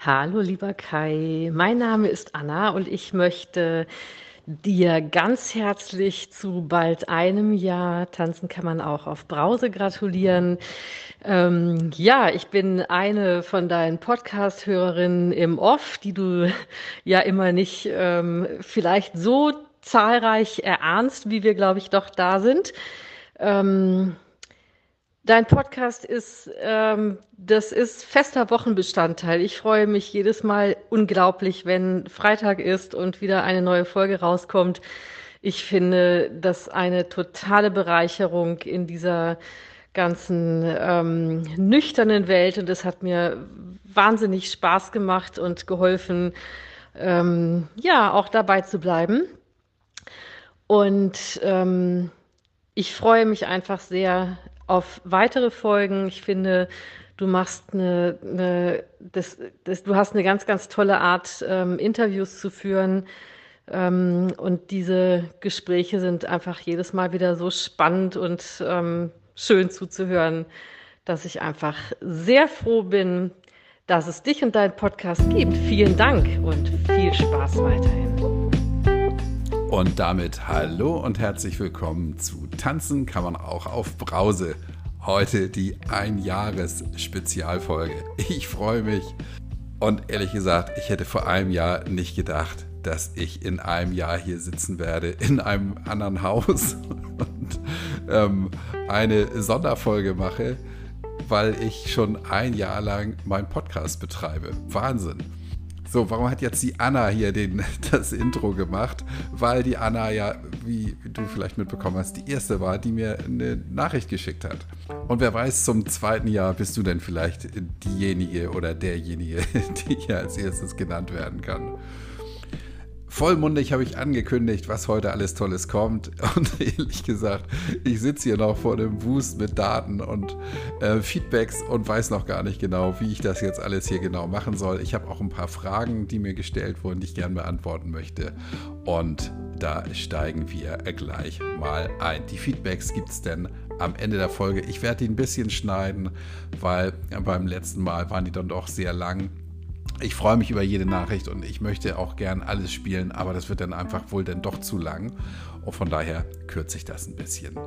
Hallo, lieber Kai. Mein Name ist Anna und ich möchte dir ganz herzlich zu bald einem Jahr Tanzen kann man auch auf Brause gratulieren. Ähm, ja, ich bin eine von deinen Podcast-Hörerinnen im Off, die du ja immer nicht ähm, vielleicht so zahlreich erahnst, wie wir, glaube ich, doch da sind. Ähm, Dein Podcast ist, ähm, das ist fester Wochenbestandteil. Ich freue mich jedes Mal unglaublich, wenn Freitag ist und wieder eine neue Folge rauskommt. Ich finde das eine totale Bereicherung in dieser ganzen ähm, nüchternen Welt und es hat mir wahnsinnig Spaß gemacht und geholfen, ähm, ja, auch dabei zu bleiben. Und ähm, ich freue mich einfach sehr, auf weitere Folgen. Ich finde, du machst eine, eine das, das, du hast eine ganz, ganz tolle Art, ähm, Interviews zu führen. Ähm, und diese Gespräche sind einfach jedes Mal wieder so spannend und ähm, schön zuzuhören, dass ich einfach sehr froh bin, dass es dich und deinen Podcast gibt. Vielen Dank und viel Spaß weiterhin. Und damit hallo und herzlich willkommen zu Tanzen kann man auch auf Brause. Heute die Ein-Jahres-Spezialfolge. Ich freue mich. Und ehrlich gesagt, ich hätte vor einem Jahr nicht gedacht, dass ich in einem Jahr hier sitzen werde, in einem anderen Haus und ähm, eine Sonderfolge mache, weil ich schon ein Jahr lang meinen Podcast betreibe. Wahnsinn. So, warum hat jetzt die Anna hier den, das Intro gemacht? Weil die Anna ja, wie du vielleicht mitbekommen hast, die erste war, die mir eine Nachricht geschickt hat. Und wer weiß, zum zweiten Jahr bist du denn vielleicht diejenige oder derjenige, die hier als erstes genannt werden kann vollmundig habe ich angekündigt, was heute alles Tolles kommt. Und ehrlich gesagt, ich sitze hier noch vor dem Wust mit Daten und äh, Feedbacks und weiß noch gar nicht genau, wie ich das jetzt alles hier genau machen soll. Ich habe auch ein paar Fragen, die mir gestellt wurden, die ich gerne beantworten möchte. Und da steigen wir gleich mal ein. Die Feedbacks gibt es denn am Ende der Folge. Ich werde die ein bisschen schneiden, weil beim letzten Mal waren die dann doch sehr lang ich freue mich über jede Nachricht und ich möchte auch gern alles spielen, aber das wird dann einfach wohl dann doch zu lang. Und von daher kürze ich das ein bisschen.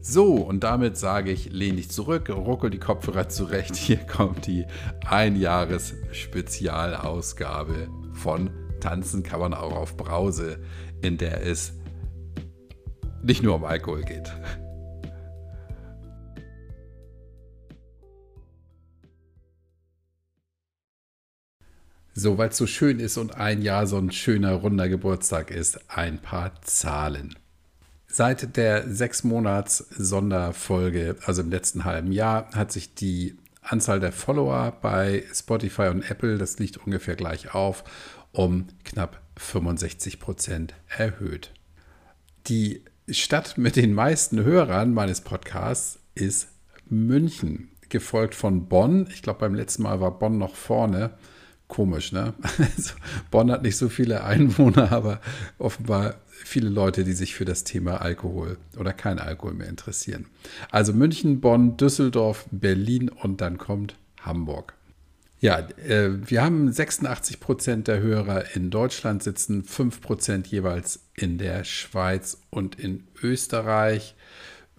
So, und damit sage ich, lehn dich zurück, ruckel die Kopfhörer zurecht. Hier kommt die Einjahres-Spezialausgabe von Tanzen kann man auch auf Brause, in der es nicht nur um Alkohol geht. So, weil es so schön ist und ein Jahr so ein schöner runder Geburtstag ist, ein paar Zahlen. Seit der sechs Monats Sonderfolge, also im letzten halben Jahr, hat sich die Anzahl der Follower bei Spotify und Apple, das liegt ungefähr gleich auf, um knapp 65 Prozent erhöht. Die Stadt mit den meisten Hörern meines Podcasts ist München, gefolgt von Bonn. Ich glaube, beim letzten Mal war Bonn noch vorne Komisch, ne? Also Bonn hat nicht so viele Einwohner, aber offenbar viele Leute, die sich für das Thema Alkohol oder kein Alkohol mehr interessieren. Also München, Bonn, Düsseldorf, Berlin und dann kommt Hamburg. Ja, äh, wir haben 86 Prozent der Hörer in Deutschland sitzen, 5 Prozent jeweils in der Schweiz und in Österreich.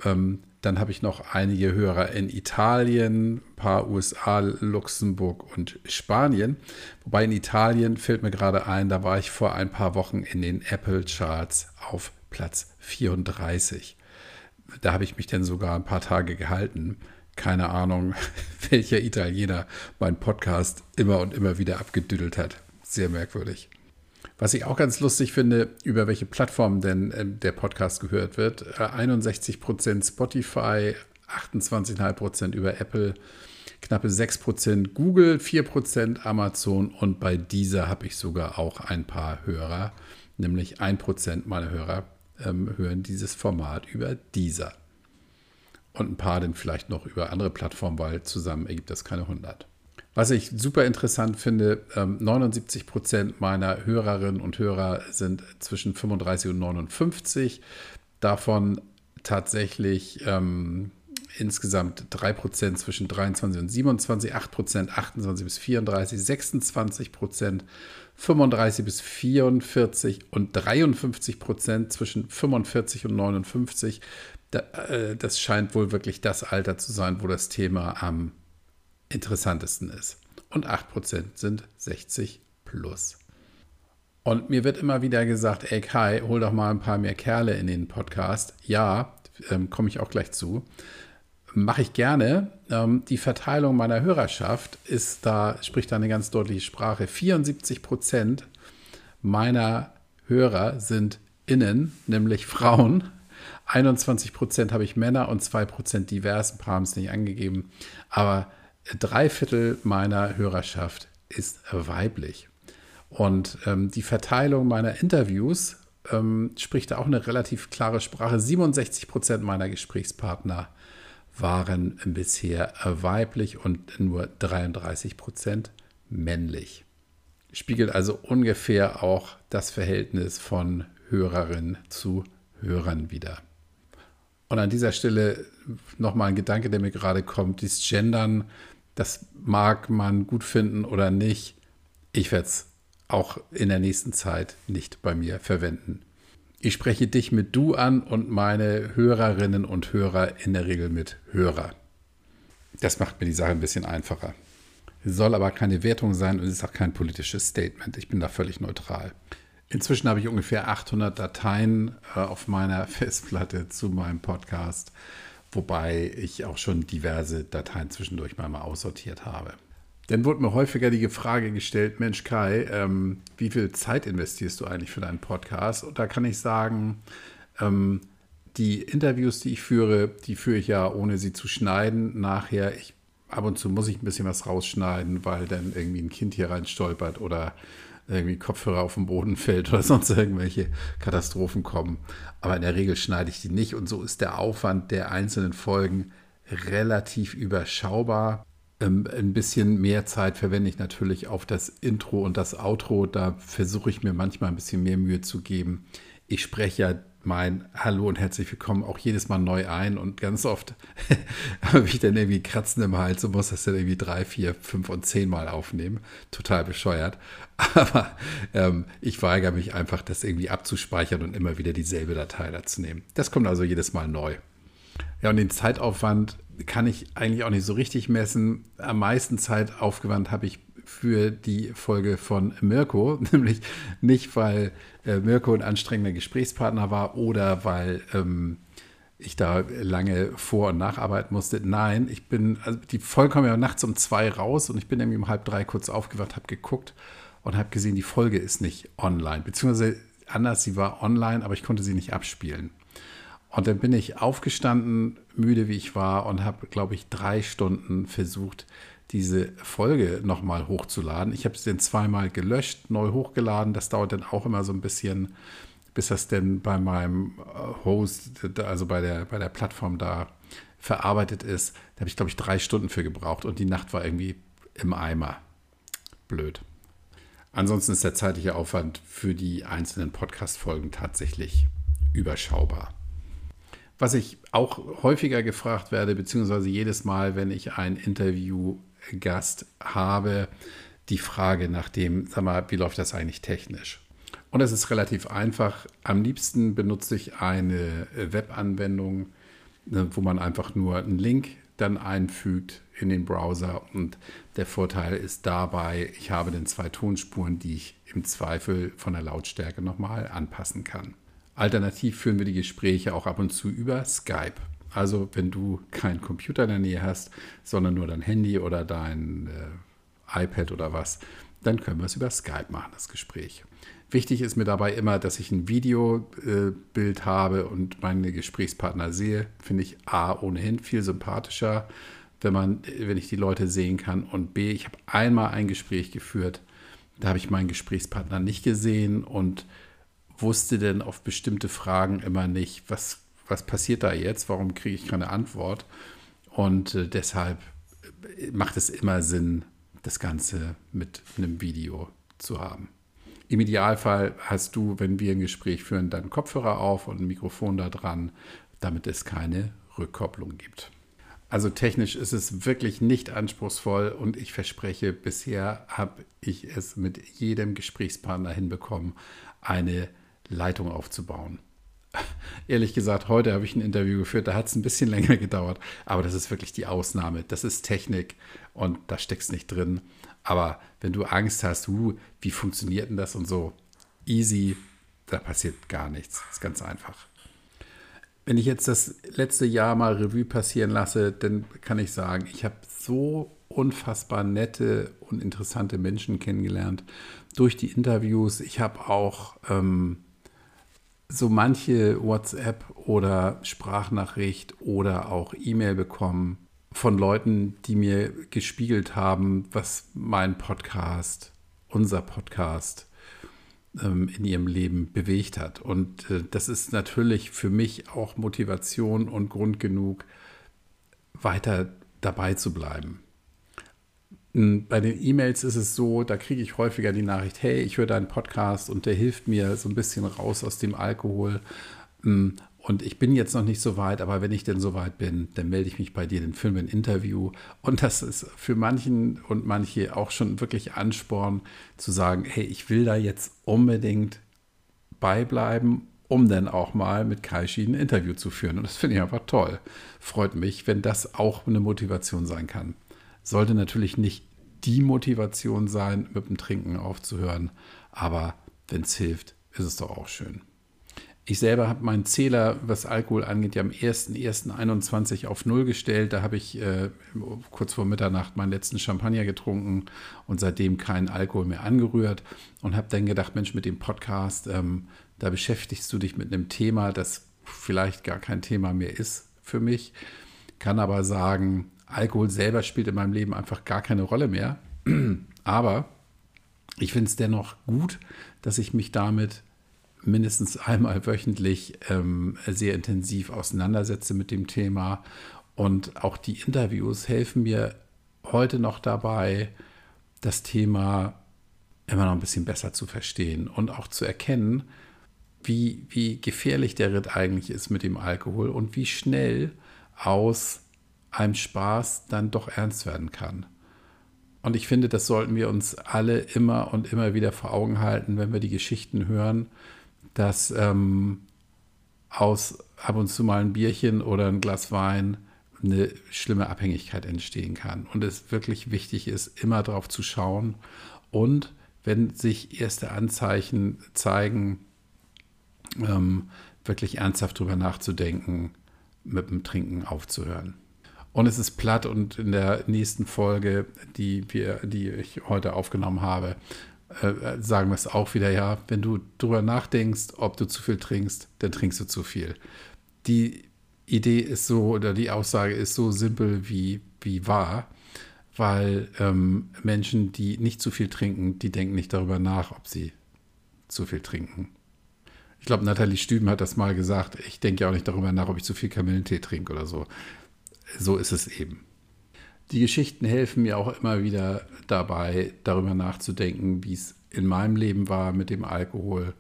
Ähm, dann habe ich noch einige Hörer in Italien, ein paar USA, Luxemburg und Spanien. Wobei in Italien fällt mir gerade ein, da war ich vor ein paar Wochen in den Apple Charts auf Platz 34. Da habe ich mich dann sogar ein paar Tage gehalten. Keine Ahnung, welcher Italiener meinen Podcast immer und immer wieder abgedüdelt hat. Sehr merkwürdig. Was ich auch ganz lustig finde, über welche Plattform denn äh, der Podcast gehört wird. Äh, 61% Spotify, 28,5% über Apple, knappe 6% Google, 4% Amazon und bei dieser habe ich sogar auch ein paar Hörer, nämlich 1% meiner Hörer ähm, hören dieses Format über dieser. Und ein paar dann vielleicht noch über andere Plattformen, weil zusammen ergibt das keine 100. Was ich super interessant finde, 79 ähm, Prozent meiner Hörerinnen und Hörer sind zwischen 35 und 59. Davon tatsächlich ähm, insgesamt 3% zwischen 23 und 27, 8%, 28 bis 34, 26%, 35 bis 44 und 53% zwischen 45 und 59. Äh, das scheint wohl wirklich das Alter zu sein, wo das Thema am interessantesten ist. Und 8% sind 60 plus. Und mir wird immer wieder gesagt, ey Kai, hol doch mal ein paar mehr Kerle in den Podcast. Ja, ähm, komme ich auch gleich zu. Mache ich gerne. Ähm, die Verteilung meiner Hörerschaft ist da, spricht da eine ganz deutliche Sprache. 74 Prozent meiner Hörer sind innen, nämlich Frauen. 21 Prozent habe ich Männer und 2 Prozent divers. Ein paar haben es nicht angegeben. Aber drei Viertel meiner Hörerschaft ist weiblich. Und ähm, die Verteilung meiner Interviews ähm, spricht da auch eine relativ klare Sprache. 67 Prozent meiner Gesprächspartner waren bisher weiblich und nur 33 Prozent männlich. Spiegelt also ungefähr auch das Verhältnis von Hörerinnen zu Hörern wieder. Und an dieser Stelle nochmal ein Gedanke, der mir gerade kommt. Dieses Gendern, das mag man gut finden oder nicht. Ich werde es auch in der nächsten Zeit nicht bei mir verwenden. Ich spreche dich mit du an und meine Hörerinnen und Hörer in der Regel mit Hörer. Das macht mir die Sache ein bisschen einfacher. Soll aber keine Wertung sein und ist auch kein politisches Statement. Ich bin da völlig neutral. Inzwischen habe ich ungefähr 800 Dateien äh, auf meiner Festplatte zu meinem Podcast, wobei ich auch schon diverse Dateien zwischendurch mal, mal aussortiert habe. Dann wurde mir häufiger die Frage gestellt, Mensch Kai, ähm, wie viel Zeit investierst du eigentlich für deinen Podcast? Und da kann ich sagen, ähm, die Interviews, die ich führe, die führe ich ja ohne sie zu schneiden. Nachher, ich, ab und zu muss ich ein bisschen was rausschneiden, weil dann irgendwie ein Kind hier rein stolpert oder irgendwie Kopfhörer auf den Boden fällt oder sonst irgendwelche Katastrophen kommen. Aber in der Regel schneide ich die nicht und so ist der Aufwand der einzelnen Folgen relativ überschaubar. Ähm, ein bisschen mehr Zeit verwende ich natürlich auf das Intro und das Outro. Da versuche ich mir manchmal ein bisschen mehr Mühe zu geben. Ich spreche ja mein Hallo und herzlich willkommen auch jedes Mal neu ein und ganz oft habe ich dann irgendwie Kratzen im Hals und muss das dann irgendwie drei, vier, fünf und zehn Mal aufnehmen. Total bescheuert. Aber ähm, ich weigere mich einfach, das irgendwie abzuspeichern und immer wieder dieselbe Datei dazu nehmen. Das kommt also jedes Mal neu. Ja, und den Zeitaufwand kann ich eigentlich auch nicht so richtig messen. Am meisten Zeit aufgewandt habe ich für die Folge von Mirko, nämlich nicht, weil äh, Mirko ein anstrengender Gesprächspartner war oder weil ähm, ich da lange vor- und nacharbeiten musste. Nein, ich bin, also die Folge kam ja nachts um zwei raus und ich bin irgendwie um halb drei kurz aufgewacht, habe geguckt und habe gesehen, die Folge ist nicht online, beziehungsweise anders, sie war online, aber ich konnte sie nicht abspielen. Und dann bin ich aufgestanden, müde wie ich war, und habe, glaube ich, drei Stunden versucht, diese Folge nochmal hochzuladen. Ich habe sie dann zweimal gelöscht, neu hochgeladen. Das dauert dann auch immer so ein bisschen, bis das denn bei meinem äh, Host, also bei der, bei der Plattform da verarbeitet ist. Da habe ich, glaube ich, drei Stunden für gebraucht und die Nacht war irgendwie im Eimer. Blöd. Ansonsten ist der zeitliche Aufwand für die einzelnen Podcast-Folgen tatsächlich überschaubar. Was ich auch häufiger gefragt werde, beziehungsweise jedes Mal, wenn ich einen Interviewgast habe, die Frage nach dem, sag mal, wie läuft das eigentlich technisch? Und es ist relativ einfach. Am liebsten benutze ich eine Webanwendung, ne, wo man einfach nur einen Link dann einfügt in den Browser. Und der Vorteil ist dabei, ich habe dann zwei Tonspuren, die ich im Zweifel von der Lautstärke nochmal anpassen kann. Alternativ führen wir die Gespräche auch ab und zu über Skype. Also wenn du keinen Computer in der Nähe hast, sondern nur dein Handy oder dein äh, iPad oder was, dann können wir es über Skype machen, das Gespräch. Wichtig ist mir dabei immer, dass ich ein Videobild äh, habe und meine Gesprächspartner sehe. Finde ich A ohnehin viel sympathischer, wenn, man, wenn ich die Leute sehen kann. Und B, ich habe einmal ein Gespräch geführt, da habe ich meinen Gesprächspartner nicht gesehen und wusste denn auf bestimmte Fragen immer nicht, was, was passiert da jetzt, warum kriege ich keine Antwort. Und äh, deshalb äh, macht es immer Sinn, das Ganze mit einem Video zu haben. Im Idealfall hast du, wenn wir ein Gespräch führen, dann Kopfhörer auf und ein Mikrofon da dran, damit es keine Rückkopplung gibt. Also technisch ist es wirklich nicht anspruchsvoll und ich verspreche, bisher habe ich es mit jedem Gesprächspartner hinbekommen, eine Leitung aufzubauen. Ehrlich gesagt, heute habe ich ein Interview geführt, da hat es ein bisschen länger gedauert, aber das ist wirklich die Ausnahme. Das ist Technik und da steckst nicht drin. Aber wenn du Angst hast, uh, wie funktioniert denn das und so, easy, da passiert gar nichts. Das ist ganz einfach. Wenn ich jetzt das letzte Jahr mal Revue passieren lasse, dann kann ich sagen, ich habe so unfassbar nette und interessante Menschen kennengelernt durch die Interviews. Ich habe auch ähm, so manche WhatsApp oder Sprachnachricht oder auch E-Mail bekommen von Leuten, die mir gespiegelt haben, was mein Podcast, unser Podcast ähm, in ihrem Leben bewegt hat. Und äh, das ist natürlich für mich auch Motivation und Grund genug, weiter dabei zu bleiben. Bei den E-Mails ist es so, da kriege ich häufiger die Nachricht, hey, ich höre deinen Podcast und der hilft mir so ein bisschen raus aus dem Alkohol. Hm, und ich bin jetzt noch nicht so weit, aber wenn ich denn so weit bin, dann melde ich mich bei dir, den Film ein Interview. Und das ist für manchen und manche auch schon wirklich Ansporn zu sagen, hey, ich will da jetzt unbedingt beibleiben, um dann auch mal mit Kaishi ein Interview zu führen. Und das finde ich einfach toll. Freut mich, wenn das auch eine Motivation sein kann sollte natürlich nicht die Motivation sein, mit dem Trinken aufzuhören, aber wenn es hilft, ist es doch auch schön. Ich selber habe meinen Zähler, was Alkohol angeht, ja am 1.1.21 auf Null gestellt. Da habe ich äh, kurz vor Mitternacht meinen letzten Champagner getrunken und seitdem keinen Alkohol mehr angerührt und habe dann gedacht, Mensch, mit dem Podcast, ähm, da beschäftigst du dich mit einem Thema, das vielleicht gar kein Thema mehr ist für mich, kann aber sagen, Alkohol selber spielt in meinem Leben einfach gar keine Rolle mehr. Aber ich finde es dennoch gut, dass ich mich damit mindestens einmal wöchentlich ähm, sehr intensiv auseinandersetze mit dem Thema. Und auch die Interviews helfen mir heute noch dabei, das Thema immer noch ein bisschen besser zu verstehen und auch zu erkennen, wie, wie gefährlich der Ritt eigentlich ist mit dem Alkohol und wie schnell aus einem Spaß dann doch ernst werden kann. Und ich finde, das sollten wir uns alle immer und immer wieder vor Augen halten, wenn wir die Geschichten hören, dass ähm, aus ab und zu mal ein Bierchen oder ein Glas Wein eine schlimme Abhängigkeit entstehen kann. Und es wirklich wichtig ist, immer darauf zu schauen und wenn sich erste Anzeichen zeigen, ähm, wirklich ernsthaft darüber nachzudenken, mit dem Trinken aufzuhören. Und es ist platt und in der nächsten Folge, die, wir, die ich heute aufgenommen habe, äh, sagen wir es auch wieder, ja, wenn du drüber nachdenkst, ob du zu viel trinkst, dann trinkst du zu viel. Die Idee ist so oder die Aussage ist so simpel wie, wie wahr, weil ähm, Menschen, die nicht zu viel trinken, die denken nicht darüber nach, ob sie zu viel trinken. Ich glaube, Nathalie Stüben hat das mal gesagt. Ich denke ja auch nicht darüber nach, ob ich zu viel Kamillentee trinke oder so so ist es eben. Die Geschichten helfen mir auch immer wieder dabei, darüber nachzudenken, wie es in meinem Leben war mit dem Alkohol.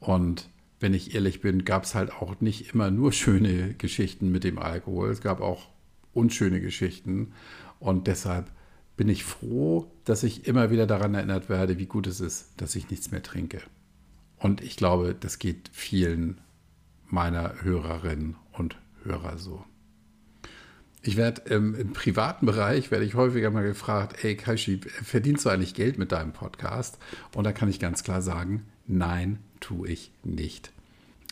Und wenn ich ehrlich bin, gab es halt auch nicht immer nur schöne Geschichten mit dem Alkohol. Es gab auch unschöne Geschichten. Und deshalb bin ich froh, dass ich immer wieder daran erinnert werde, wie gut es ist, dass ich nichts mehr trinke. Und ich glaube, das geht vielen meiner Hörerinnen und Hörer so. Ich werde ähm, im privaten Bereich werde ich häufiger mal gefragt, hey Kaishi, verdienst du eigentlich Geld mit deinem Podcast? Und da kann ich ganz klar sagen, nein, tue ich nicht.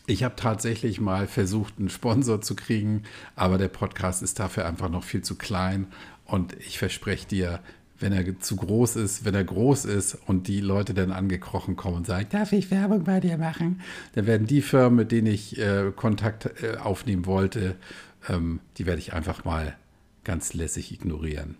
Ich habe tatsächlich mal versucht, einen Sponsor zu kriegen, aber der Podcast ist dafür einfach noch viel zu klein. Und ich verspreche dir, wenn er zu groß ist, wenn er groß ist und die Leute dann angekrochen kommen und sagen, darf ich Werbung bei dir machen? Dann werden die Firmen, mit denen ich äh, Kontakt äh, aufnehmen wollte, ähm, die werde ich einfach mal ganz lässig ignorieren.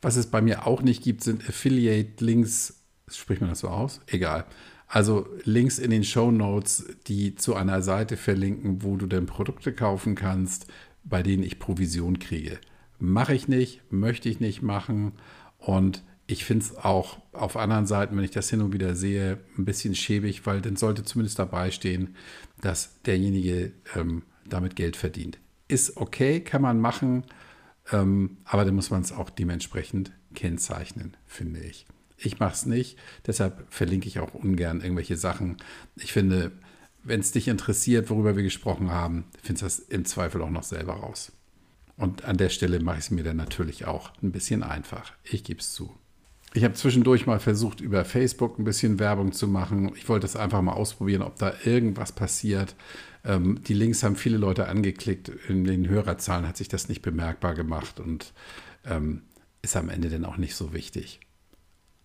Was es bei mir auch nicht gibt, sind Affiliate-Links. Spricht man das so aus? Egal. Also Links in den Show Notes, die zu einer Seite verlinken, wo du dann Produkte kaufen kannst, bei denen ich Provision kriege. Mache ich nicht, möchte ich nicht machen. Und ich finde es auch auf anderen Seiten, wenn ich das hin und wieder sehe, ein bisschen schäbig, weil dann sollte zumindest dabei stehen, dass derjenige ähm, damit Geld verdient ist okay, kann man machen. Ähm, aber dann muss man es auch dementsprechend kennzeichnen, finde ich. Ich mache es nicht, deshalb verlinke ich auch ungern irgendwelche Sachen. Ich finde, wenn es dich interessiert, worüber wir gesprochen haben, findest du das im Zweifel auch noch selber raus. Und an der Stelle mache ich es mir dann natürlich auch ein bisschen einfach. Ich gebe es zu. Ich habe zwischendurch mal versucht, über Facebook ein bisschen Werbung zu machen. Ich wollte es einfach mal ausprobieren, ob da irgendwas passiert. Ähm, die Links haben viele Leute angeklickt. In den Hörerzahlen hat sich das nicht bemerkbar gemacht und ähm, ist am Ende dann auch nicht so wichtig.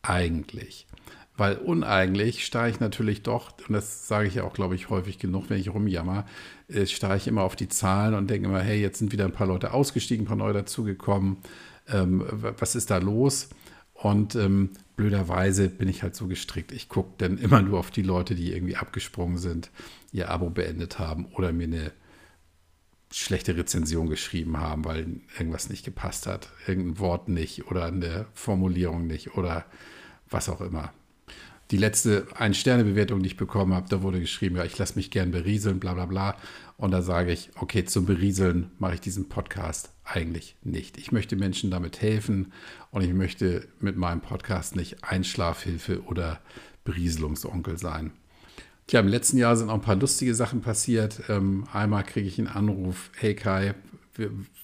Eigentlich. Weil uneigentlich starre ich natürlich doch, und das sage ich ja auch, glaube ich, häufig genug, wenn ich rumjammer, äh, starre ich immer auf die Zahlen und denke immer, hey, jetzt sind wieder ein paar Leute ausgestiegen, ein paar neue dazugekommen. Ähm, was ist da los? Und ähm, blöderweise bin ich halt so gestrickt. Ich gucke dann immer nur auf die Leute, die irgendwie abgesprungen sind, ihr Abo beendet haben oder mir eine schlechte Rezension geschrieben haben, weil irgendwas nicht gepasst hat, irgendein Wort nicht oder eine Formulierung nicht oder was auch immer. Die letzte Ein-Sterne-Bewertung, die ich bekommen habe, da wurde geschrieben, ja, ich lasse mich gern berieseln, bla bla bla. Und da sage ich, okay, zum Berieseln mache ich diesen Podcast eigentlich nicht. Ich möchte Menschen damit helfen und ich möchte mit meinem Podcast nicht Einschlafhilfe oder Berieselungsonkel sein. Tja, im letzten Jahr sind auch ein paar lustige Sachen passiert. Ähm, einmal kriege ich einen Anruf, hey Kai,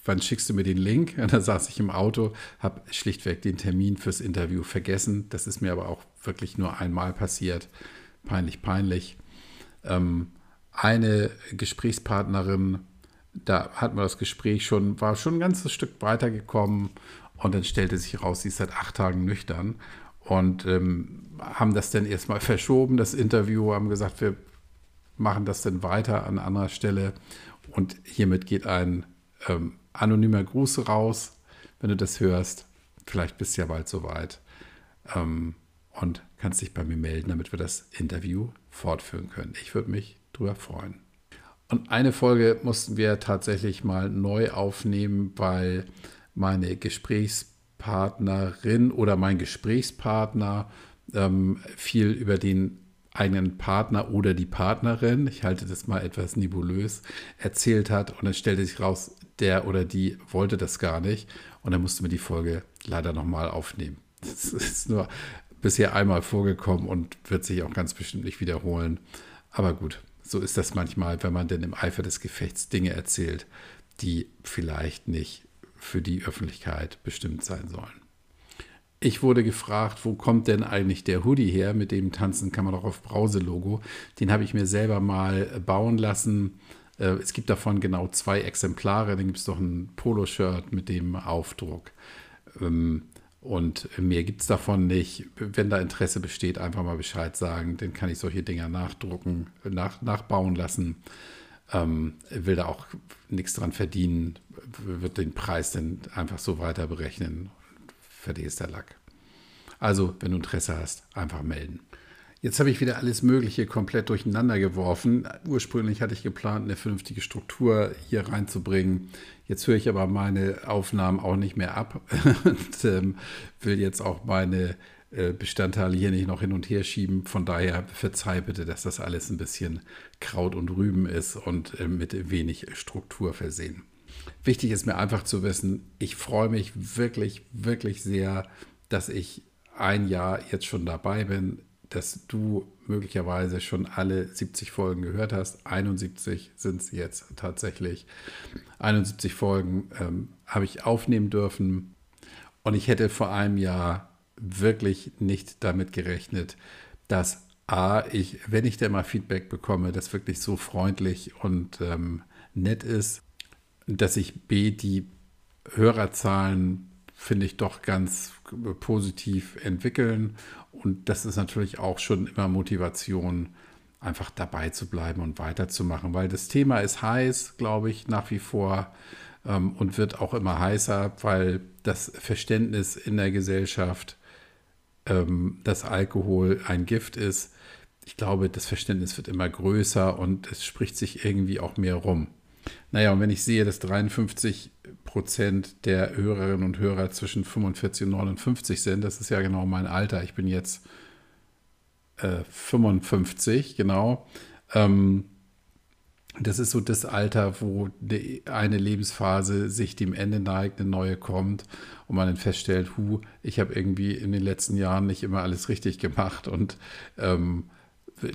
wann schickst du mir den Link? Und da saß ich im Auto, habe schlichtweg den Termin fürs Interview vergessen. Das ist mir aber auch wirklich nur einmal passiert. Peinlich, peinlich. Ähm, eine Gesprächspartnerin, da hat man das Gespräch schon, war schon ein ganzes Stück weitergekommen und dann stellte sich raus, sie ist seit acht Tagen nüchtern und ähm, haben das dann erstmal verschoben, das Interview, haben gesagt, wir machen das dann weiter an anderer Stelle und hiermit geht ein ähm, anonymer Gruß raus, wenn du das hörst. Vielleicht bist du ja bald soweit ähm, und kannst dich bei mir melden, damit wir das Interview fortführen können. Ich würde mich drüber freuen. Und eine Folge mussten wir tatsächlich mal neu aufnehmen, weil meine Gesprächspartnerin oder mein Gesprächspartner ähm, viel über den eigenen Partner oder die Partnerin, ich halte das mal etwas nebulös, erzählt hat und dann stellte sich raus, der oder die wollte das gar nicht und dann musste mir die Folge leider nochmal aufnehmen. Das ist nur bisher einmal vorgekommen und wird sich auch ganz bestimmt nicht wiederholen. Aber gut, so ist das manchmal, wenn man denn im Eifer des Gefechts Dinge erzählt, die vielleicht nicht für die Öffentlichkeit bestimmt sein sollen. Ich wurde gefragt, wo kommt denn eigentlich der Hoodie her? Mit dem Tanzen kann man auch auf Brause-Logo. Den habe ich mir selber mal bauen lassen. Äh, es gibt davon genau zwei Exemplare. Dann gibt es doch ein Poloshirt mit dem Aufdruck. Ähm, und mehr gibt es davon nicht. Wenn da Interesse besteht, einfach mal Bescheid sagen. Dann kann ich solche Dinger nachdrucken, nach, nachbauen lassen. Ähm, will da auch nichts dran verdienen, wird den Preis dann einfach so weiter berechnen. Fertig ist der Lack. Also, wenn du Interesse hast, einfach melden. Jetzt habe ich wieder alles Mögliche komplett durcheinander geworfen. Ursprünglich hatte ich geplant, eine vernünftige Struktur hier reinzubringen. Jetzt höre ich aber meine Aufnahmen auch nicht mehr ab und ähm, will jetzt auch meine äh, Bestandteile hier nicht noch hin und her schieben. Von daher verzeih bitte, dass das alles ein bisschen Kraut und Rüben ist und äh, mit wenig Struktur versehen. Wichtig ist mir einfach zu wissen, ich freue mich wirklich, wirklich sehr, dass ich ein Jahr jetzt schon dabei bin dass du möglicherweise schon alle 70 Folgen gehört hast. 71 sind es jetzt tatsächlich. 71 Folgen ähm, habe ich aufnehmen dürfen. Und ich hätte vor einem Jahr wirklich nicht damit gerechnet, dass A, ich, wenn ich da mal Feedback bekomme, das wirklich so freundlich und ähm, nett ist, dass ich B, die Hörerzahlen finde ich doch ganz positiv entwickeln. Und das ist natürlich auch schon immer Motivation, einfach dabei zu bleiben und weiterzumachen, weil das Thema ist heiß, glaube ich, nach wie vor ähm, und wird auch immer heißer, weil das Verständnis in der Gesellschaft, ähm, dass Alkohol ein Gift ist, ich glaube, das Verständnis wird immer größer und es spricht sich irgendwie auch mehr rum. Naja, und wenn ich sehe, dass 53 Prozent der Hörerinnen und Hörer zwischen 45 und 59 sind, das ist ja genau mein Alter. Ich bin jetzt äh, 55, genau. Ähm, das ist so das Alter, wo eine Lebensphase sich dem Ende neigt, eine neue kommt und man dann feststellt, hu, ich habe irgendwie in den letzten Jahren nicht immer alles richtig gemacht und ähm,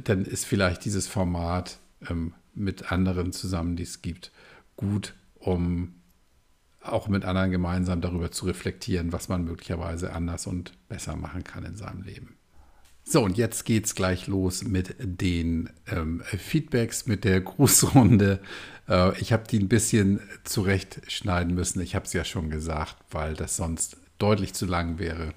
dann ist vielleicht dieses Format ähm, mit anderen zusammen, die es gibt, gut, um auch mit anderen gemeinsam darüber zu reflektieren, was man möglicherweise anders und besser machen kann in seinem Leben. So, und jetzt geht's gleich los mit den ähm, Feedbacks, mit der Grußrunde. Äh, ich habe die ein bisschen zurechtschneiden müssen. Ich habe es ja schon gesagt, weil das sonst deutlich zu lang wäre.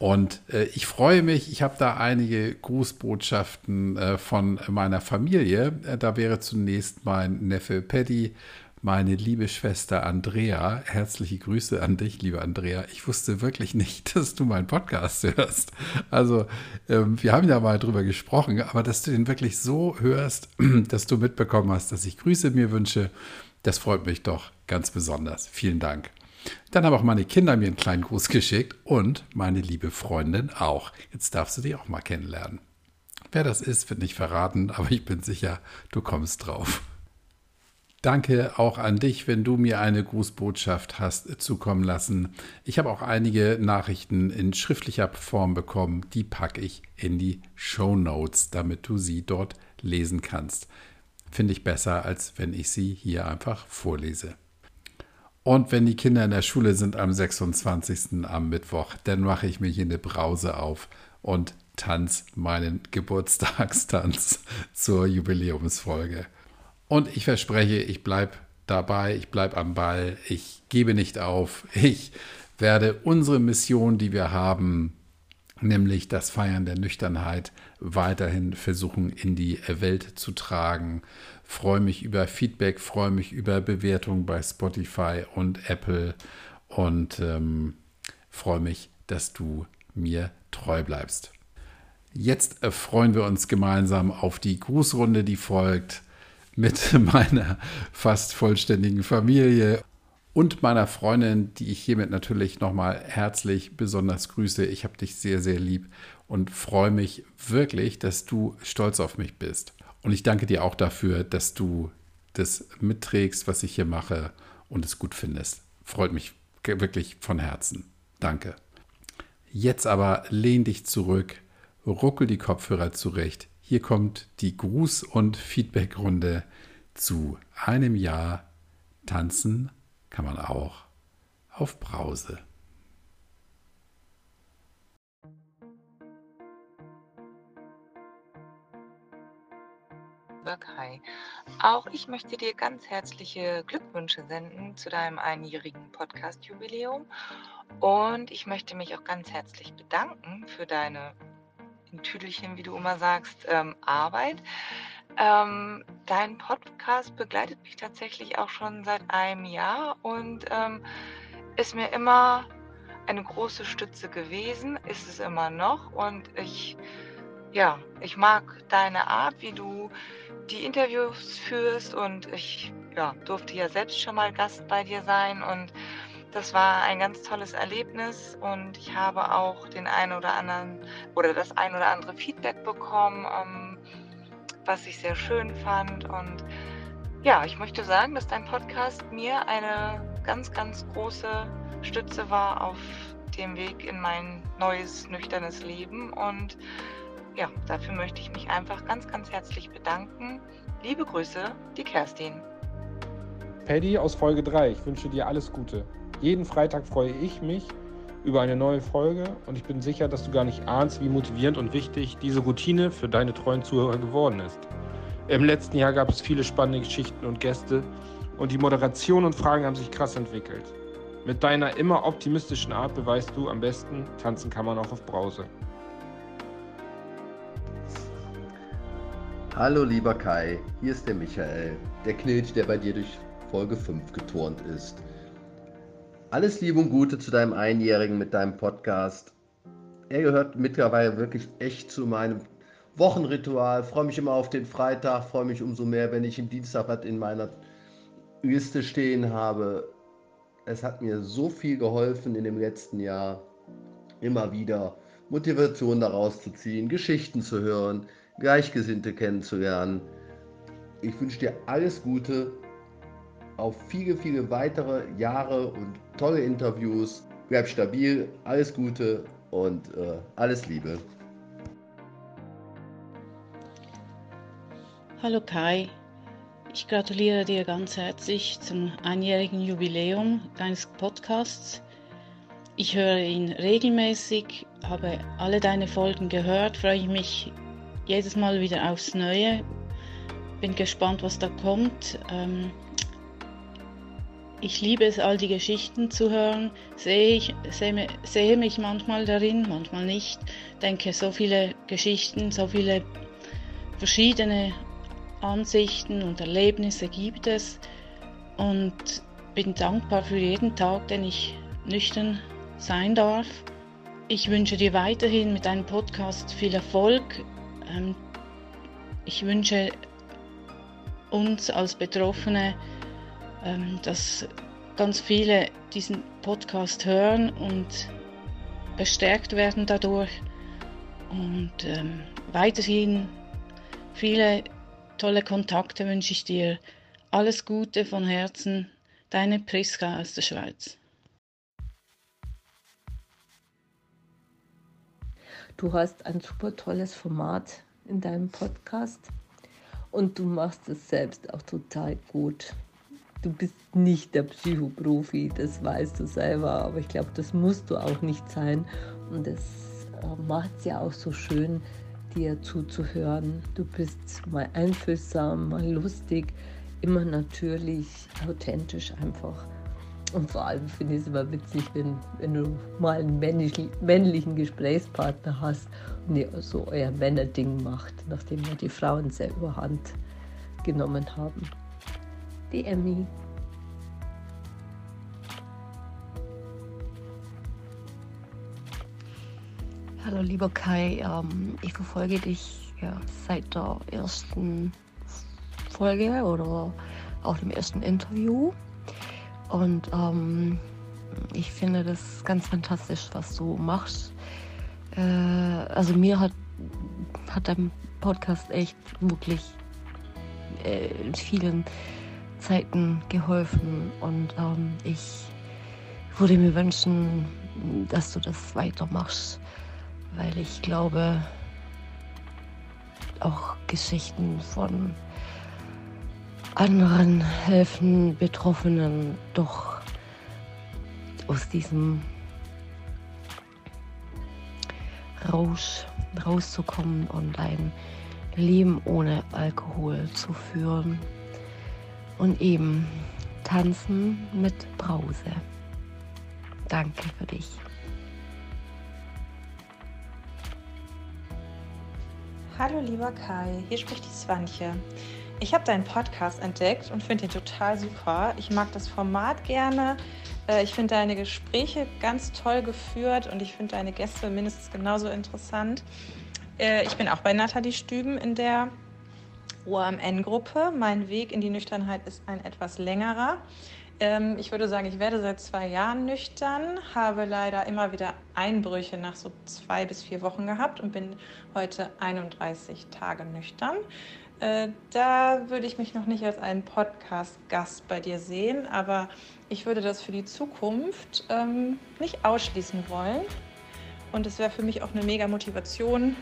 Und äh, ich freue mich, ich habe da einige Grußbotschaften äh, von meiner Familie. Äh, da wäre zunächst mein Neffe Paddy, meine liebe Schwester Andrea. Herzliche Grüße an dich, liebe Andrea. Ich wusste wirklich nicht, dass du meinen Podcast hörst. Also, ähm, wir haben ja mal drüber gesprochen, aber dass du den wirklich so hörst, dass du mitbekommen hast, dass ich Grüße mir wünsche, das freut mich doch ganz besonders. Vielen Dank. Dann haben auch meine Kinder mir einen kleinen Gruß geschickt und meine liebe Freundin auch. Jetzt darfst du die auch mal kennenlernen. Wer das ist, wird nicht verraten, aber ich bin sicher, du kommst drauf. Danke auch an dich, wenn du mir eine Grußbotschaft hast zukommen lassen. Ich habe auch einige Nachrichten in schriftlicher Form bekommen. Die packe ich in die Show Notes, damit du sie dort lesen kannst. Finde ich besser, als wenn ich sie hier einfach vorlese. Und wenn die Kinder in der Schule sind am 26. am Mittwoch, dann mache ich mir hier eine Brause auf und tanz meinen Geburtstagstanz zur Jubiläumsfolge. Und ich verspreche, ich bleibe dabei, ich bleibe am Ball, ich gebe nicht auf. Ich werde unsere Mission, die wir haben, nämlich das Feiern der Nüchternheit, weiterhin versuchen in die Welt zu tragen. Freue mich über Feedback, freue mich über Bewertungen bei Spotify und Apple und ähm, freue mich, dass du mir treu bleibst. Jetzt freuen wir uns gemeinsam auf die Grußrunde, die folgt mit meiner fast vollständigen Familie und meiner Freundin, die ich hiermit natürlich nochmal herzlich besonders grüße. Ich habe dich sehr, sehr lieb und freue mich wirklich, dass du stolz auf mich bist. Und ich danke dir auch dafür, dass du das mitträgst, was ich hier mache und es gut findest. Freut mich wirklich von Herzen. Danke. Jetzt aber lehn dich zurück, ruckel die Kopfhörer zurecht, hier kommt die Gruß- und Feedbackrunde zu einem Jahr tanzen kann man auch auf Brause. Hi. Auch ich möchte dir ganz herzliche Glückwünsche senden zu deinem einjährigen Podcast-Jubiläum. Und ich möchte mich auch ganz herzlich bedanken für deine in Tüdelchen, wie du immer sagst, ähm, Arbeit. Ähm, dein Podcast begleitet mich tatsächlich auch schon seit einem Jahr und ähm, ist mir immer eine große Stütze gewesen, ist es immer noch und ich ja, ich mag deine Art, wie du die Interviews führst und ich ja, durfte ja selbst schon mal Gast bei dir sein und das war ein ganz tolles Erlebnis und ich habe auch den einen oder anderen oder das ein oder andere Feedback bekommen, ähm, was ich sehr schön fand. Und ja, ich möchte sagen, dass dein Podcast mir eine ganz, ganz große Stütze war auf dem Weg in mein neues, nüchternes Leben. Und ja, dafür möchte ich mich einfach ganz, ganz herzlich bedanken. Liebe Grüße, die Kerstin. Paddy aus Folge 3, ich wünsche dir alles Gute. Jeden Freitag freue ich mich über eine neue Folge und ich bin sicher, dass du gar nicht ahnst, wie motivierend und wichtig diese Routine für deine treuen Zuhörer geworden ist. Im letzten Jahr gab es viele spannende Geschichten und Gäste und die Moderation und Fragen haben sich krass entwickelt. Mit deiner immer optimistischen Art beweist du am besten, tanzen kann man auch auf Brause. Hallo lieber Kai, hier ist der Michael, der Knilch, der bei dir durch Folge 5 geturnt ist. Alles Liebe und Gute zu deinem Einjährigen mit deinem Podcast. Er gehört mittlerweile wirklich echt zu meinem Wochenritual. Freue mich immer auf den Freitag, freue mich umso mehr, wenn ich im Dienstag was in meiner Liste stehen habe. Es hat mir so viel geholfen in dem letzten Jahr, immer wieder Motivation daraus zu ziehen, Geschichten zu hören, Gleichgesinnte kennenzulernen. Ich wünsche dir alles Gute auf viele, viele weitere Jahre und tolle Interviews. Bleib stabil, alles Gute und äh, alles Liebe. Hallo Kai, ich gratuliere dir ganz herzlich zum einjährigen Jubiläum deines Podcasts. Ich höre ihn regelmäßig, habe alle deine Folgen gehört, freue mich jedes Mal wieder aufs Neue. Bin gespannt, was da kommt. Ähm, ich liebe es, all die Geschichten zu hören. Sehe, ich, sehe, sehe mich manchmal darin, manchmal nicht. Denke, so viele Geschichten, so viele verschiedene Ansichten und Erlebnisse gibt es. Und bin dankbar für jeden Tag, den ich nüchtern sein darf. Ich wünsche dir weiterhin mit deinem Podcast viel Erfolg. Ähm, ich wünsche uns als Betroffene ähm, dass ganz viele diesen Podcast hören und bestärkt werden dadurch und ähm, weiterhin viele tolle Kontakte wünsche ich dir. Alles Gute von Herzen, deine Priska aus der Schweiz. Du hast ein super tolles Format in deinem Podcast und du machst es selbst auch total gut du bist nicht der Psychoprofi, das weißt du selber, aber ich glaube, das musst du auch nicht sein. Und das äh, macht es ja auch so schön, dir zuzuhören. Du bist mal einfühlsam, mal lustig, immer natürlich, authentisch einfach. Und vor allem finde ich es immer witzig, wenn, wenn du mal einen männlichen, männlichen Gesprächspartner hast und ihr so euer Männerding macht, nachdem ja die Frauen sehr überhand genommen haben die Emmy. Hallo lieber Kai, ähm, ich verfolge dich ja, seit der ersten Folge oder auch dem ersten Interview. Und ähm, ich finde das ganz fantastisch, was du machst. Äh, also mir hat, hat dein Podcast echt wirklich äh, in vielen Zeiten geholfen und ähm, ich würde mir wünschen, dass du das weitermachst, weil ich glaube, auch Geschichten von anderen helfen Betroffenen doch aus diesem Rausch rauszukommen und ein Leben ohne Alkohol zu führen und eben tanzen mit Brause. Danke für dich. Hallo lieber Kai, hier spricht die Swantje. Ich habe deinen Podcast entdeckt und finde ihn total super. Ich mag das Format gerne. Äh, ich finde deine Gespräche ganz toll geführt und ich finde deine Gäste mindestens genauso interessant. Äh, ich bin auch bei Nathalie Stüben in der OMN-Gruppe. Mein Weg in die Nüchternheit ist ein etwas längerer. Ähm, ich würde sagen, ich werde seit zwei Jahren nüchtern, habe leider immer wieder Einbrüche nach so zwei bis vier Wochen gehabt und bin heute 31 Tage nüchtern. Äh, da würde ich mich noch nicht als einen Podcast-Gast bei dir sehen, aber ich würde das für die Zukunft ähm, nicht ausschließen wollen. Und es wäre für mich auch eine mega Motivation,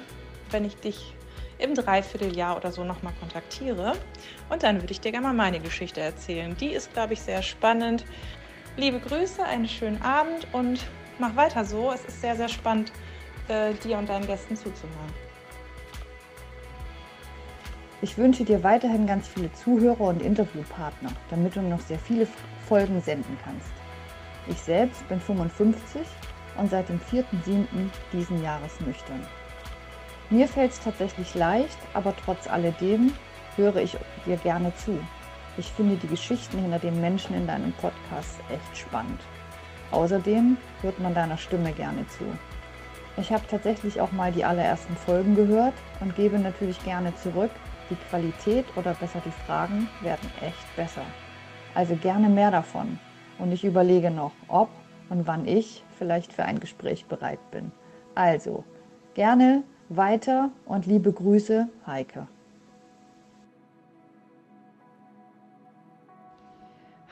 wenn ich dich im Dreivierteljahr oder so nochmal kontaktiere. Und dann würde ich dir gerne mal meine Geschichte erzählen. Die ist, glaube ich, sehr spannend. Liebe Grüße, einen schönen Abend und mach weiter so. Es ist sehr, sehr spannend, äh, dir und deinen Gästen zuzuhören. Ich wünsche dir weiterhin ganz viele Zuhörer und Interviewpartner, damit du noch sehr viele Folgen senden kannst. Ich selbst bin 55 und seit dem 4.7. diesen Jahres nüchtern. Mir fällt es tatsächlich leicht, aber trotz alledem höre ich dir gerne zu. Ich finde die Geschichten hinter den Menschen in deinem Podcast echt spannend. Außerdem hört man deiner Stimme gerne zu. Ich habe tatsächlich auch mal die allerersten Folgen gehört und gebe natürlich gerne zurück. Die Qualität oder besser die Fragen werden echt besser. Also gerne mehr davon. Und ich überlege noch, ob und wann ich vielleicht für ein Gespräch bereit bin. Also gerne weiter und liebe Grüße, Heike.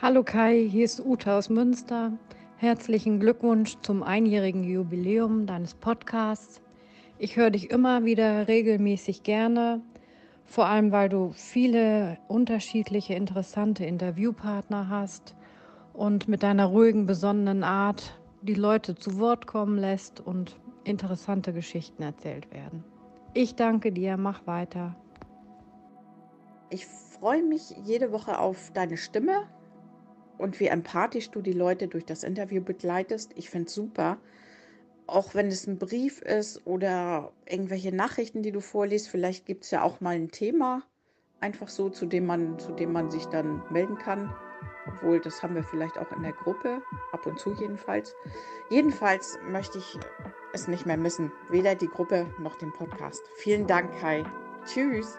Hallo Kai, hier ist Uta aus Münster. Herzlichen Glückwunsch zum einjährigen Jubiläum deines Podcasts. Ich höre dich immer wieder regelmäßig gerne, vor allem weil du viele unterschiedliche, interessante Interviewpartner hast und mit deiner ruhigen, besonnenen Art die Leute zu Wort kommen lässt und interessante Geschichten erzählt werden. Ich danke dir, mach weiter. Ich freue mich jede Woche auf deine Stimme und wie empathisch du die Leute durch das Interview begleitest. Ich finde es super. Auch wenn es ein Brief ist oder irgendwelche Nachrichten, die du vorliest, vielleicht gibt es ja auch mal ein Thema, einfach so, zu dem man, zu dem man sich dann melden kann. Obwohl, das haben wir vielleicht auch in der Gruppe, ab und zu jedenfalls. Jedenfalls möchte ich es nicht mehr missen, weder die Gruppe noch den Podcast. Vielen Dank, Kai. Tschüss.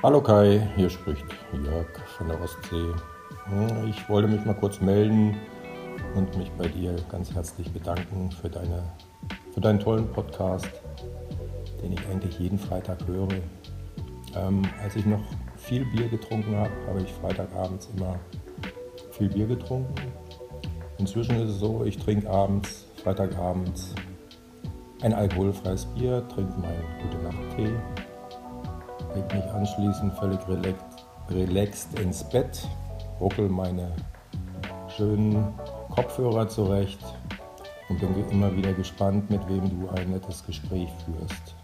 Hallo Kai, hier spricht Jörg von der Ostsee. Ich wollte mich mal kurz melden und mich bei dir ganz herzlich bedanken für, deine, für deinen tollen Podcast, den ich eigentlich jeden Freitag höre. Ähm, als ich noch viel Bier getrunken habe, habe ich Freitagabends immer viel Bier getrunken. Inzwischen ist es so, ich trinke abends, Freitagabends ein alkoholfreies Bier, trinke meinen Gute Nacht Tee leg mich anschließend völlig relaxed ins Bett, ruckel meine schönen Kopfhörer zurecht und bin immer wieder gespannt, mit wem du ein nettes Gespräch führst.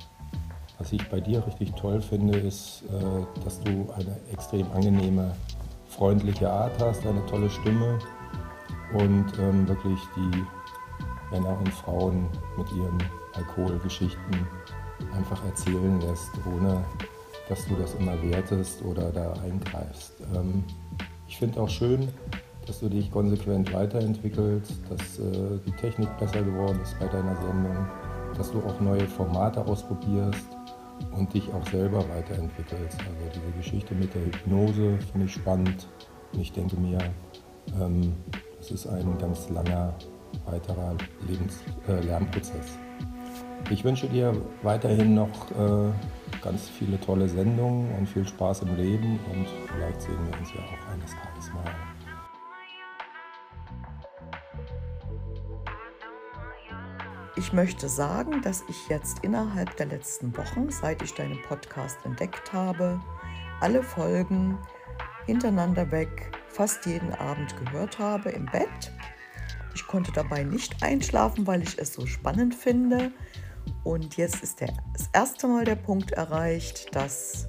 Was ich bei dir richtig toll finde, ist, äh, dass du eine extrem angenehme, freundliche Art hast, eine tolle Stimme und ähm, wirklich die Männer und Frauen mit ihren Alkoholgeschichten einfach erzählen lässt, ohne dass du das immer wertest oder da eingreifst. Ähm, ich finde auch schön, dass du dich konsequent weiterentwickelst, dass äh, die Technik besser geworden ist bei deiner Sendung, dass du auch neue Formate ausprobierst und dich auch selber weiterentwickelst. Also diese Geschichte mit der Hypnose finde ich spannend und ich denke mir, ähm, das ist ein ganz langer weiterer Lebens äh, Lernprozess. Ich wünsche dir weiterhin noch äh, ganz viele tolle Sendungen und viel Spaß im Leben und vielleicht sehen wir uns ja auch eines Tages mal. Ich möchte sagen, dass ich jetzt innerhalb der letzten Wochen, seit ich deinen Podcast entdeckt habe, alle Folgen hintereinander weg fast jeden Abend gehört habe im Bett. Ich konnte dabei nicht einschlafen, weil ich es so spannend finde. Und jetzt ist der, das erste Mal der Punkt erreicht, dass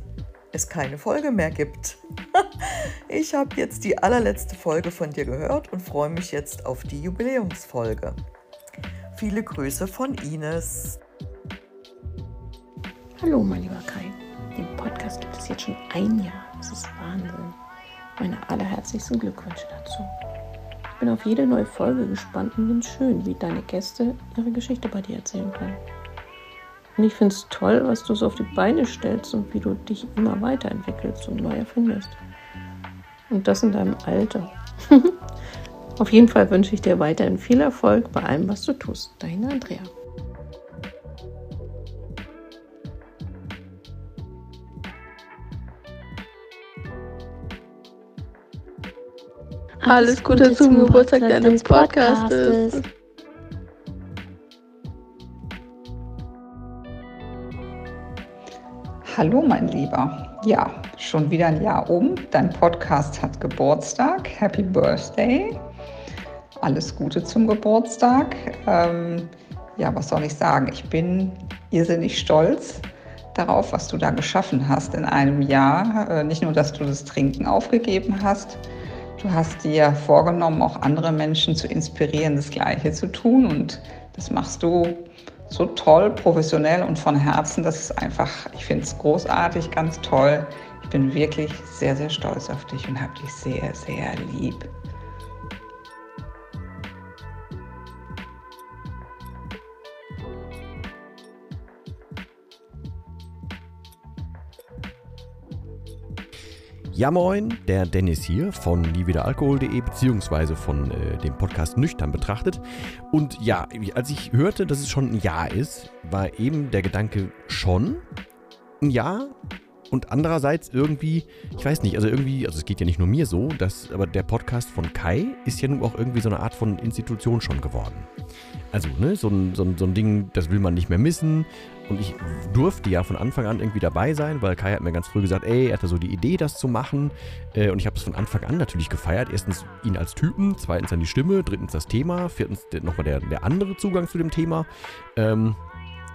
es keine Folge mehr gibt. ich habe jetzt die allerletzte Folge von dir gehört und freue mich jetzt auf die Jubiläumsfolge. Viele Grüße von Ines. Hallo, mein lieber Kai. Den Podcast gibt es jetzt schon ein Jahr. Das ist Wahnsinn. Meine allerherzlichsten Glückwünsche dazu. Ich bin auf jede neue Folge gespannt und finde schön, wie deine Gäste ihre Geschichte bei dir erzählen können. Und ich finde es toll, was du so auf die Beine stellst und wie du dich immer weiterentwickelst und neu erfindest. Und das in deinem Alter. auf jeden Fall wünsche ich dir weiterhin viel Erfolg bei allem, was du tust. Deine Andrea. Alles Gute zum Geburtstag deines Podcastes. Hallo, mein Lieber. Ja, schon wieder ein Jahr um. Dein Podcast hat Geburtstag. Happy Birthday. Alles Gute zum Geburtstag. Ähm, ja, was soll ich sagen? Ich bin irrsinnig stolz darauf, was du da geschaffen hast in einem Jahr. Äh, nicht nur, dass du das Trinken aufgegeben hast, du hast dir vorgenommen, auch andere Menschen zu inspirieren, das Gleiche zu tun. Und das machst du so toll, professionell und von Herzen. Das ist einfach, ich finde es großartig, ganz toll. Ich bin wirklich sehr, sehr stolz auf dich und habe dich sehr, sehr lieb. Ja moin, der Dennis hier von niewiederalkohol.de beziehungsweise von äh, dem Podcast Nüchtern betrachtet. Und ja, als ich hörte, dass es schon ein Jahr ist, war eben der Gedanke schon ein Jahr. Und andererseits irgendwie, ich weiß nicht, also irgendwie, also es geht ja nicht nur mir so, dass, aber der Podcast von Kai ist ja nun auch irgendwie so eine Art von Institution schon geworden. Also, ne, so ein, so ein, so ein Ding, das will man nicht mehr missen. Und ich durfte ja von Anfang an irgendwie dabei sein, weil Kai hat mir ganz früh gesagt, ey, er hatte so die Idee, das zu machen. Äh, und ich habe es von Anfang an natürlich gefeiert. Erstens ihn als Typen, zweitens dann die Stimme, drittens das Thema, viertens nochmal der, der andere Zugang zu dem Thema. Ähm,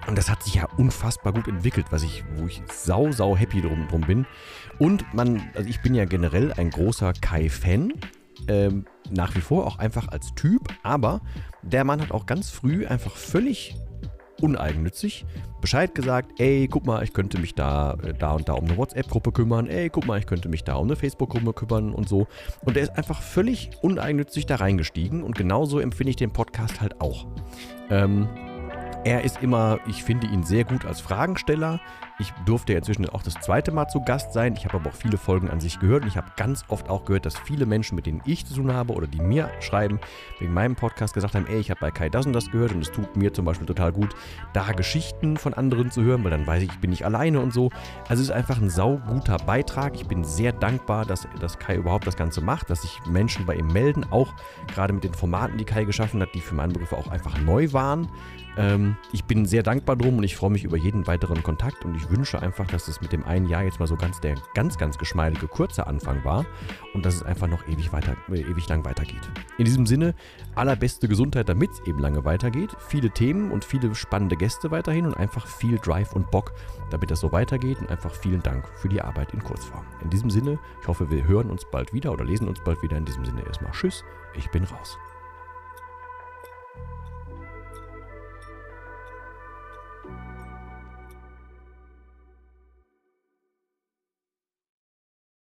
und das hat sich ja unfassbar gut entwickelt, was ich, wo ich sau, sau happy drum, drum bin. Und man, also ich bin ja generell ein großer Kai-Fan. Ähm, nach wie vor auch einfach als Typ, aber der Mann hat auch ganz früh einfach völlig uneigennützig Bescheid gesagt, ey, guck mal, ich könnte mich da, äh, da und da um eine WhatsApp-Gruppe kümmern, ey, guck mal, ich könnte mich da um eine Facebook-Gruppe kümmern und so. Und der ist einfach völlig uneigennützig da reingestiegen und genauso empfinde ich den Podcast halt auch. Ähm, er ist immer, ich finde ihn sehr gut als Fragensteller. Ich durfte ja inzwischen auch das zweite Mal zu Gast sein. Ich habe aber auch viele Folgen an sich gehört und ich habe ganz oft auch gehört, dass viele Menschen, mit denen ich zu tun habe oder die mir schreiben, wegen meinem Podcast gesagt haben, ey, ich habe bei Kai das und das gehört und es tut mir zum Beispiel total gut, da Geschichten von anderen zu hören, weil dann weiß ich, ich bin nicht alleine und so. Also es ist einfach ein sauguter Beitrag. Ich bin sehr dankbar, dass, dass Kai überhaupt das Ganze macht, dass sich Menschen bei ihm melden, auch gerade mit den Formaten, die Kai geschaffen hat, die für meinen Begriff auch einfach neu waren. Ähm, ich bin sehr dankbar drum und ich freue mich über jeden weiteren Kontakt und ich wünsche einfach, dass es mit dem einen Jahr jetzt mal so ganz der ganz, ganz geschmeidige kurze Anfang war und dass es einfach noch ewig, weiter, äh, ewig lang weitergeht. In diesem Sinne, allerbeste Gesundheit, damit es eben lange weitergeht. Viele Themen und viele spannende Gäste weiterhin und einfach viel Drive und Bock, damit das so weitergeht und einfach vielen Dank für die Arbeit in Kurzform. In diesem Sinne, ich hoffe, wir hören uns bald wieder oder lesen uns bald wieder. In diesem Sinne erstmal Tschüss, ich bin raus.